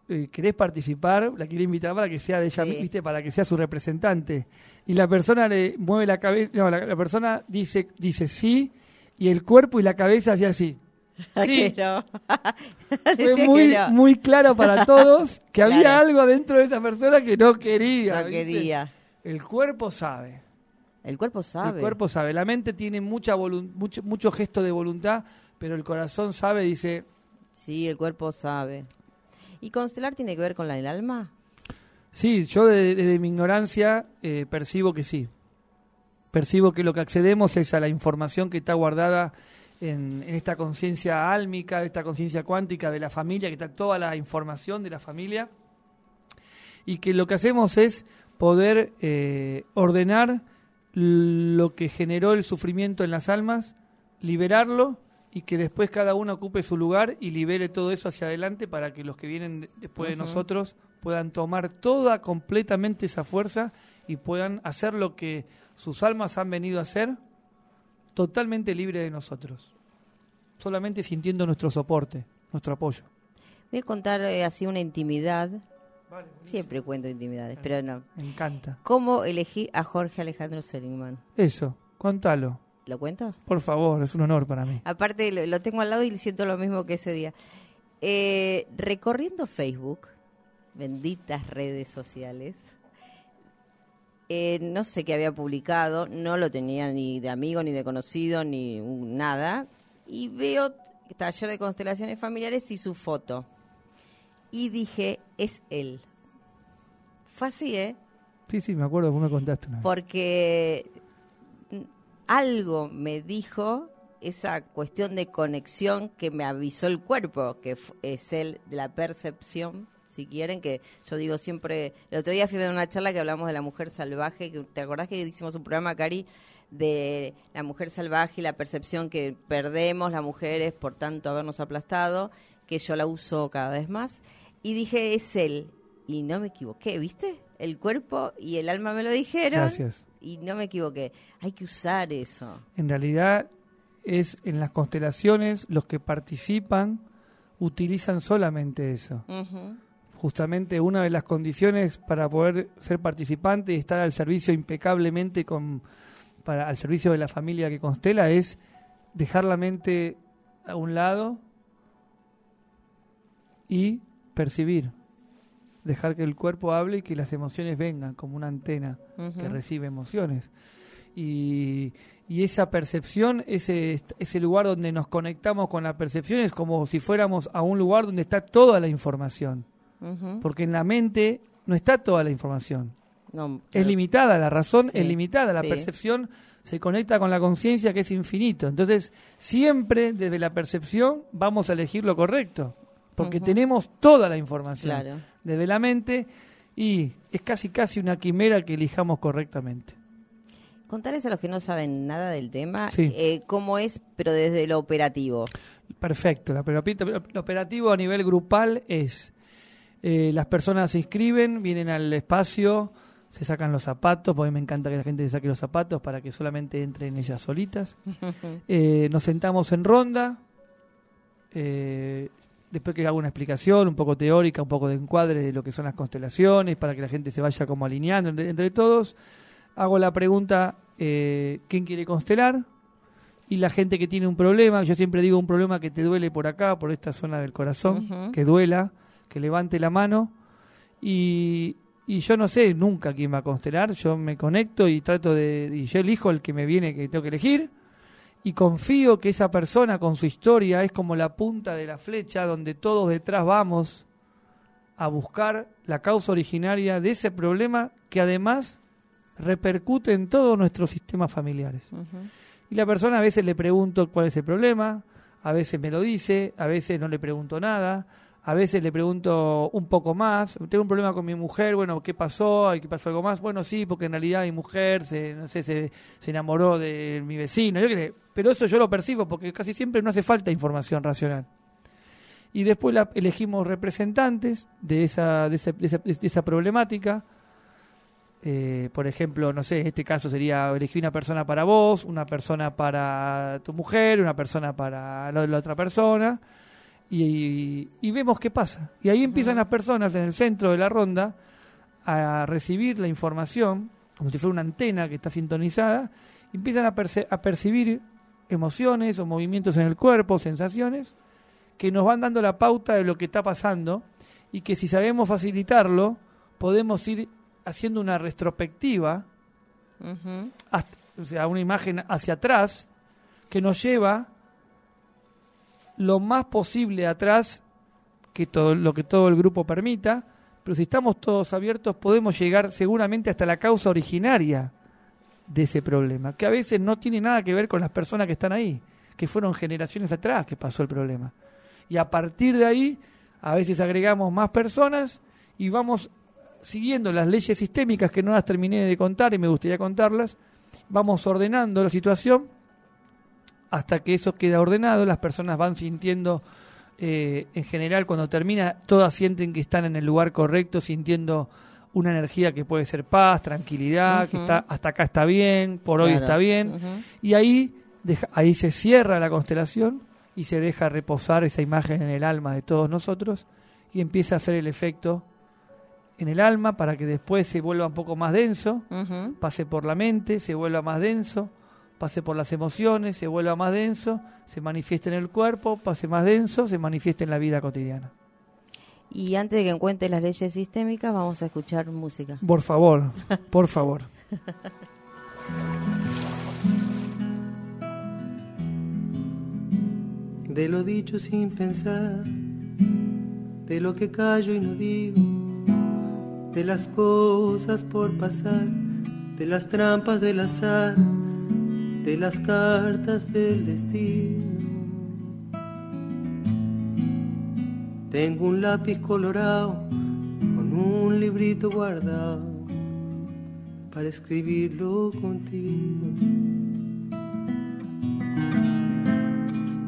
eh, querés participar, la quiere invitar para que sea de ella, ¿viste? Para que sea su representante. Y la persona le mueve la cabeza, no, la, persona dice, dice sí, y el cuerpo y la cabeza hacía así. <laughs> Sí. <laughs> Fue muy, muy claro para <laughs> todos que había algo dentro de esa persona que no quería. No quería. El cuerpo sabe. El cuerpo sabe. El cuerpo sabe. La mente tiene mucha mucho, mucho gesto de voluntad, pero el corazón sabe, dice. Sí, el cuerpo sabe. ¿Y constelar tiene que ver con la, el alma? Sí, yo desde, mi ignorancia eh, percibo que sí. Percibo que lo que accedemos es a la información que está guardada en, esta conciencia álmica, esta conciencia cuántica de la familia, que está toda la información de la familia, y que lo que hacemos es poder eh, ordenar lo que generó el sufrimiento en las almas, liberarlo y que después cada uno ocupe su lugar y libere todo eso hacia adelante para que los que vienen después de nosotros puedan tomar toda completamente esa fuerza y puedan hacer lo que sus almas han venido a hacer totalmente libre de nosotros solamente sintiendo nuestro soporte, nuestro apoyo. Voy a contar eh, así una intimidad. Siempre cuento intimidades, pero no. Me encanta. ¿Cómo elegí a Jorge Alejandro Seligman? Eso, contalo. ¿Lo cuento? Por favor, es un honor para mí. Aparte, lo, tengo al lado y siento lo mismo que ese día. Eh, recorriendo Facebook, benditas redes sociales, eh, no sé qué había publicado, no lo tenía ni de amigo, ni de conocido, ni nada y veo taller de constelaciones familiares y su foto. Y dije, es él. Fue así, ¿eh? Sí, sí, me acuerdo, vos me contaste una Porque algo me dijo esa cuestión de conexión que me avisó el cuerpo, que es el de la percepción, si quieren, que yo digo siempre, el otro día fui a una charla que hablamos de la mujer salvaje, que, ¿te acordás que hicimos un programa, Cari, de la mujer salvaje y la percepción que perdemos las mujeres por tanto habernos aplastado, que yo la uso cada vez más. Y dije, es él. Y no me equivoqué, ¿viste? El cuerpo y el alma me lo dijeron. Gracias. Y no me equivoqué. Hay que usar eso. En realidad es en las constelaciones los que participan utilizan solamente eso. Justamente una de las condiciones para poder ser participante y estar al servicio impecablemente con para, al servicio de la familia que constela es dejar la mente a un lado y percibir. Dejar que el cuerpo hable y que las emociones vengan como una antena que recibe emociones. Y, y esa percepción, ese, ese lugar donde nos conectamos con la percepción es como si fuéramos a un lugar donde está toda la información. Porque en la mente no está toda la información. Es limitada, la razón es limitada, la percepción se conecta con la conciencia que es infinito. Entonces, siempre desde la percepción vamos a elegir lo correcto, porque tenemos toda la información desde la mente y es casi casi una quimera que elijamos correctamente. Contarles a los que no saben nada del tema eh, cómo es, pero desde lo operativo. Perfecto, lo operativo a nivel grupal es, eh, las personas se inscriben, vienen al espacio, se sacan los zapatos, porque me encanta que la gente se saque los zapatos para que solamente entren ellas solitas. <laughs> Eh, nos sentamos en ronda, eh, después que hago una explicación un poco teórica, un poco de encuadre de lo que son las constelaciones, para que la gente se vaya como alineando entre, todos. Hago la pregunta, eh, ¿quién quiere constelar? Y la gente que tiene un problema, yo siempre digo un problema que te duele por acá, por esta zona del corazón, que duela, que levante la mano. Y, y yo no sé nunca quién va a constelar, yo me conecto y trato de, y yo elijo el que me viene que tengo que elegir, y confío que esa persona con su historia es como la punta de la flecha donde todos detrás vamos a buscar la causa originaria de ese problema que además repercute en todos nuestros sistemas familiares. Y la persona a veces le pregunto cuál es el problema, a veces me lo dice, a veces no le pregunto nada, a veces le pregunto un poco más, tengo un problema con mi mujer, bueno, ¿qué pasó? ¿Hay que pasó algo más? Bueno, sí, porque en realidad mi mujer se, no sé, se, enamoró de mi vecino, yo qué pero eso yo lo percibo porque casi siempre no hace falta información racional. Y después la, elegimos representantes de esa, de esa, de esa, problemática. Eh, por ejemplo, no sé, en este caso sería elegir una persona para vos, una persona para tu mujer, una persona para la otra persona y, vemos qué pasa. Y ahí empiezan las personas en el centro de la ronda a recibir la información, como si fuera una antena que está sintonizada, y empiezan a, a percibir emociones o movimientos en el cuerpo, sensaciones, que nos van dando la pauta de lo que está pasando y que si sabemos facilitarlo, podemos ir haciendo una retrospectiva, o sea, una imagen hacia atrás, que nos lleva lo más posible atrás que todo lo que todo el grupo permita, pero si estamos todos abiertos podemos llegar seguramente hasta la causa originaria de ese problema, que a veces no tiene nada que ver con las personas que están ahí, que fueron generaciones atrás que pasó el problema. Y a partir de ahí, a veces agregamos más personas y vamos siguiendo las leyes sistémicas que no las terminé de contar y me gustaría contarlas, vamos ordenando la situación hasta que eso queda ordenado, las personas van sintiendo, eh, en general cuando termina, todas sienten que están en el lugar correcto, sintiendo una energía que puede ser paz, tranquilidad, que está hasta acá está bien, por hoy está bien, y ahí, ahí se cierra la constelación y se deja reposar esa imagen en el alma de todos nosotros y empieza a hacer el efecto en el alma para que después se vuelva un poco más denso, pase por la mente, se vuelva más denso, pase por las emociones, se vuelva más denso, se manifieste en el cuerpo, pase más denso, se manifieste en la vida cotidiana. Y antes de que encuentres las leyes sistémicas, vamos a escuchar música. Por favor, por favor. De lo dicho sin pensar, de lo que callo y no digo de las cosas por pasar, de las trampas del azar, de las cartas del destino. Tengo un lápiz colorado con un librito guardado para escribirlo contigo.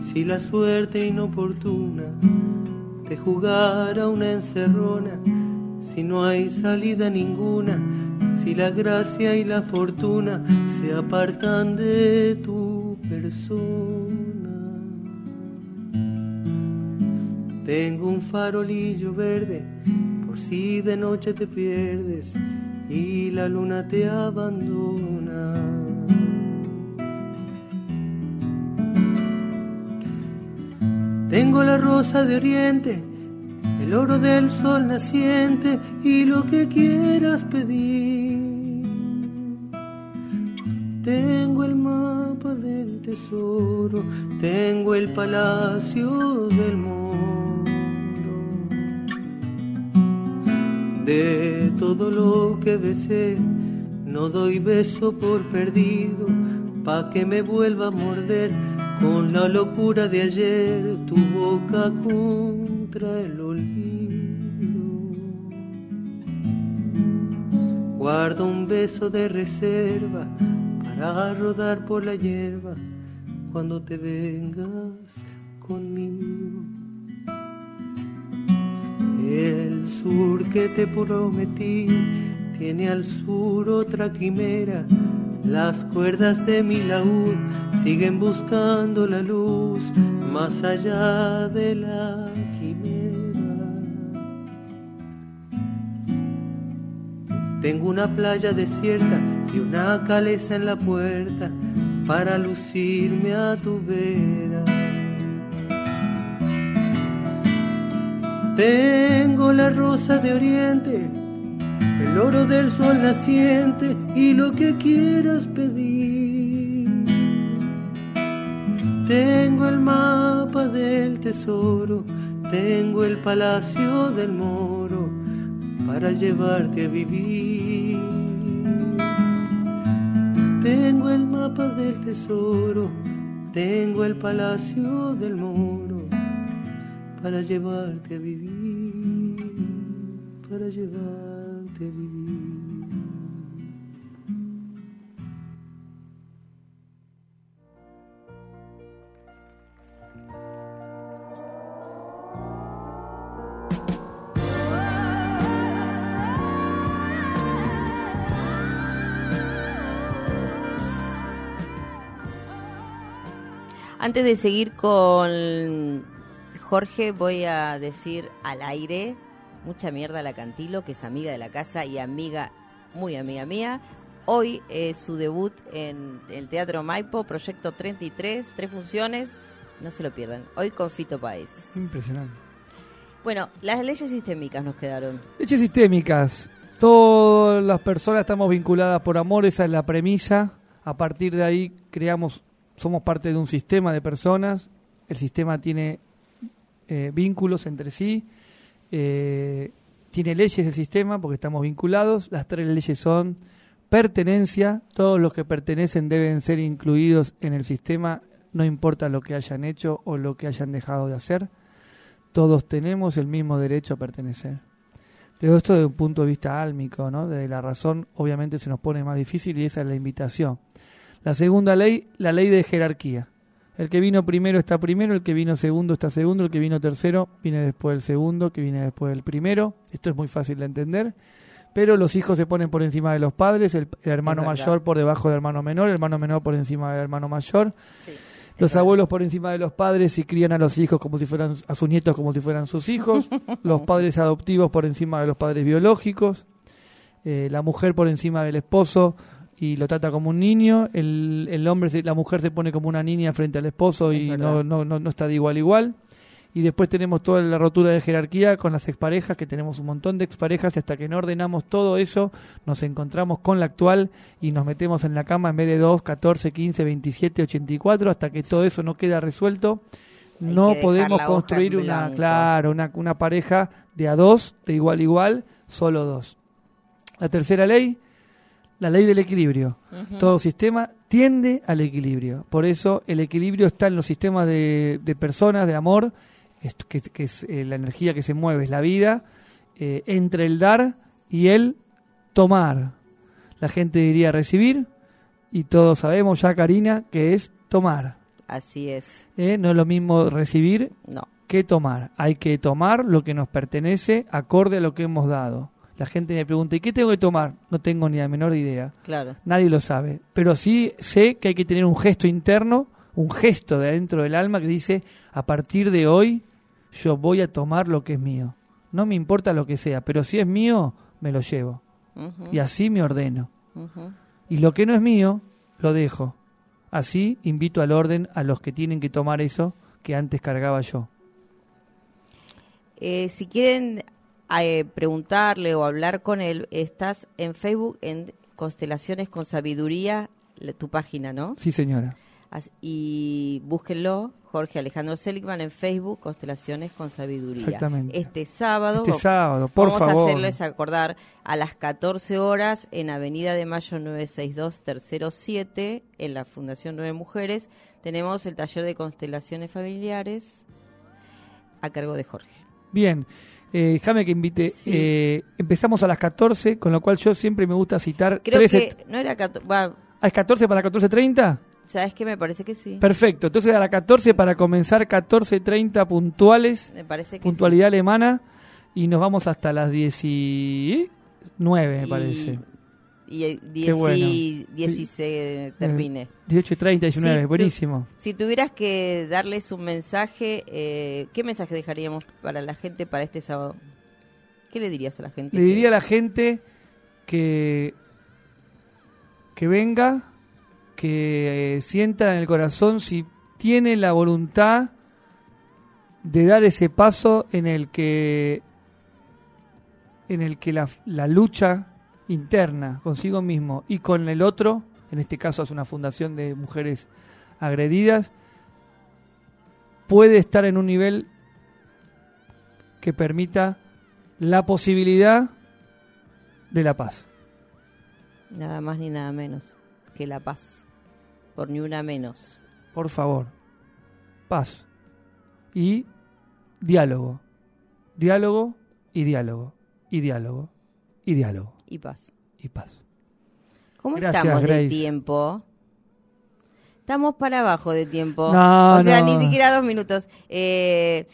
Si la suerte inoportuna te jugara una encerrona, si no hay salida ninguna, si la gracia y la fortuna se apartan de tu persona. Tengo un farolillo verde por si de noche te pierdes y la luna te abandona. Tengo la rosa de oriente el oro del sol naciente y lo que quieras pedir. Tengo el mapa del tesoro, tengo el palacio del moro. De todo lo que besé, no doy beso por perdido, pa' que me vuelva a morder con la locura de ayer tu boca contra el olvido. Guardo un beso de reserva para rodar por la hierba cuando te vengas conmigo. El sur que te prometí tiene al sur otra quimera las cuerdas de mi laúd siguen buscando la luz más allá de la Tengo una playa desierta y una caleza en la puerta para lucirme a tu vera. Tengo la rosa de oriente el oro del sol naciente y lo que quieras pedir. Tengo el mapa del tesoro, tengo el palacio del moro para llevarte a vivir. Tengo el mapa del tesoro, tengo el palacio del moro para llevarte a vivir, para llevar antes de seguir con Jorge, voy a decir al aire mucha mierda a la Cantilo, que es amiga de la casa y amiga, muy amiga mía. Hoy es su debut en el Teatro Maipo, Proyecto 33, tres funciones, no se lo pierdan. Hoy con Fito País. Impresionante. Bueno, las leyes sistémicas nos quedaron. Leyes sistémicas. Todas las personas estamos vinculadas por amor, esa es la premisa. A partir de ahí creamos, somos parte de un sistema de personas. El sistema tiene eh, vínculos entre sí eh, tiene leyes el sistema porque estamos vinculados. Las tres leyes son pertenencia, todos los que pertenecen deben ser incluidos en el sistema, no importa lo que hayan hecho o lo que hayan dejado de hacer. Todos tenemos el mismo derecho a pertenecer. Todo esto desde un punto de vista álmico, ¿no? Desde la razón, obviamente se nos pone más difícil y esa es la invitación. La segunda ley, la ley de jerarquía. El que vino primero está primero, el que vino segundo está segundo, el que vino tercero viene después del segundo, que viene después del primero. Esto es muy fácil de entender. Pero los hijos se ponen por encima de los padres, el, hermano mayor por debajo del hermano menor, el hermano menor por encima del hermano mayor. los abuelos por encima de los padres y crían a los hijos como si fueran a sus nietos como si fueran sus hijos. <laughs> los padres adoptivos por encima de los padres biológicos. Eh, la mujer por encima del esposo y lo trata como un niño, el, el hombre, la mujer se pone como una niña frente al esposo y no, no, no, está de igual a igual. Y después tenemos toda la rotura de jerarquía con las exparejas, que tenemos un montón de exparejas, y hasta que no ordenamos todo eso, nos encontramos con la actual y nos metemos en la cama en vez de 2, 14, 15, 27, 84, hasta que todo eso no queda resuelto. no podemos construir una, claro, una, una pareja de a dos, de igual a igual, solo dos. La tercera ley, la ley del equilibrio. Todo sistema tiende al equilibrio. Por eso el equilibrio está en los sistemas de, personas, de amor, que, es eh, la energía que se mueve, es la vida, eh, entre el dar y el tomar. La gente diría recibir y todos sabemos ya, Karina, que es tomar. Así es. Eh, no es lo mismo recibir que tomar. Hay que tomar lo que nos pertenece acorde a lo que hemos dado. La gente me pregunta, ¿y qué tengo que tomar? No tengo ni la menor idea. Claro. Nadie lo sabe. Pero sí sé que hay que tener un gesto interno, un gesto de adentro del alma que dice, a partir de hoy yo voy a tomar lo que es mío. No me importa lo que sea, pero si es mío, me lo llevo. Y así me ordeno. Y lo que no es mío, lo dejo. Así invito al orden a los que tienen que tomar eso que antes cargaba yo. Eh, si quieren eh, preguntarle o hablar con él, estás en Facebook en Constelaciones con Sabiduría, tu página, ¿no? Sí, señora. y búsquenlo, Jorge Alejandro Seligman en Facebook, Constelaciones con Sabiduría. Exactamente. Este sábado, este sábado por vamos favor. a hacerles acordar a las 14 horas en Avenida de Mayo 962, tercero 7, en la Fundación Nueve Mujeres, tenemos el taller de constelaciones familiares a cargo de Jorge. Bien, eh, déjame que invite. Eh, empezamos a las 14, con lo cual yo siempre me gusta citar. Creo que no era. ¿Ah, ¿Es 14 para 14.30? ¿Sabes qué? Me parece que sí. Perfecto. Entonces a las 14 para comenzar 14.30 puntuales. Me parece que Puntualidad alemana. Y nos vamos hasta las 19, me parece y 10 y, se termine. 18 y 30, 19, buenísimo. si tuvieras que darles un mensaje, eh, ¿qué mensaje dejaríamos para la gente para este sábado? ¿Qué le dirías a la gente? Le diría a la gente que, que venga, que eh, sienta en el corazón si tiene la voluntad de dar ese paso en el que en el que la, la lucha interna consigo mismo y con el otro, en este caso es una fundación de mujeres agredidas, puede estar en un nivel que permita la posibilidad de la paz. Nada más ni nada menos que la paz. Por ni una menos. Por favor. Paz. Y diálogo. Diálogo y diálogo. Y diálogo. Y diálogo y paz. Y paz. ¿Cómo estamos de tiempo? Estamos para abajo de tiempo. No, o sea, ni siquiera dos minutos. Eh,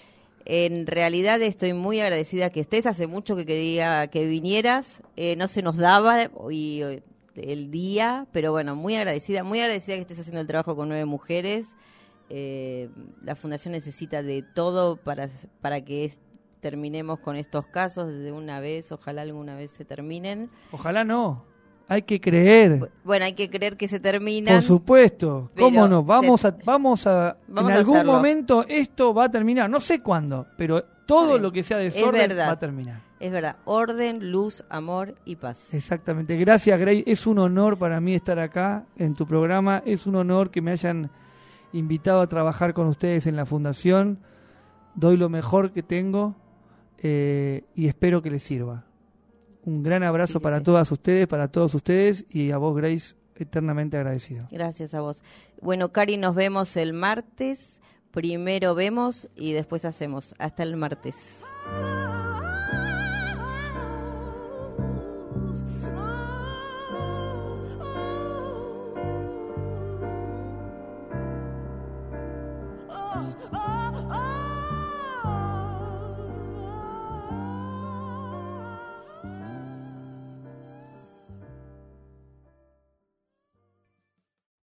en realidad estoy muy agradecida que estés. Hace mucho que quería que vinieras. Eh, no se nos daba hoy, el día, pero bueno, muy agradecida. Muy agradecida que estés haciendo el trabajo con nueve mujeres. eh, la fundación necesita de todo para, para que terminemos con estos casos de una vez, ojalá alguna vez se terminen. Ojalá no. Hay que creer. Bueno, hay que creer que se termina. Por supuesto. ¿Cómo no? Vamos a, vamos a, en algún momento esto va a terminar. No sé cuándo, pero todo lo que sea desorden va a terminar. Es verdad. Orden, luz, amor y paz. Exactamente. Gracias, Grey. Es un honor para mí estar acá en tu programa. Es un honor que me hayan invitado a trabajar con ustedes en la fundación. Doy lo mejor que tengo eh, y espero que les sirva. Un gran abrazo para todas ustedes, para todos ustedes y a vos, Grace, eternamente agradecido. Gracias a vos. Bueno, Cari, nos vemos el martes. Primero vemos y después hacemos. Hasta el martes.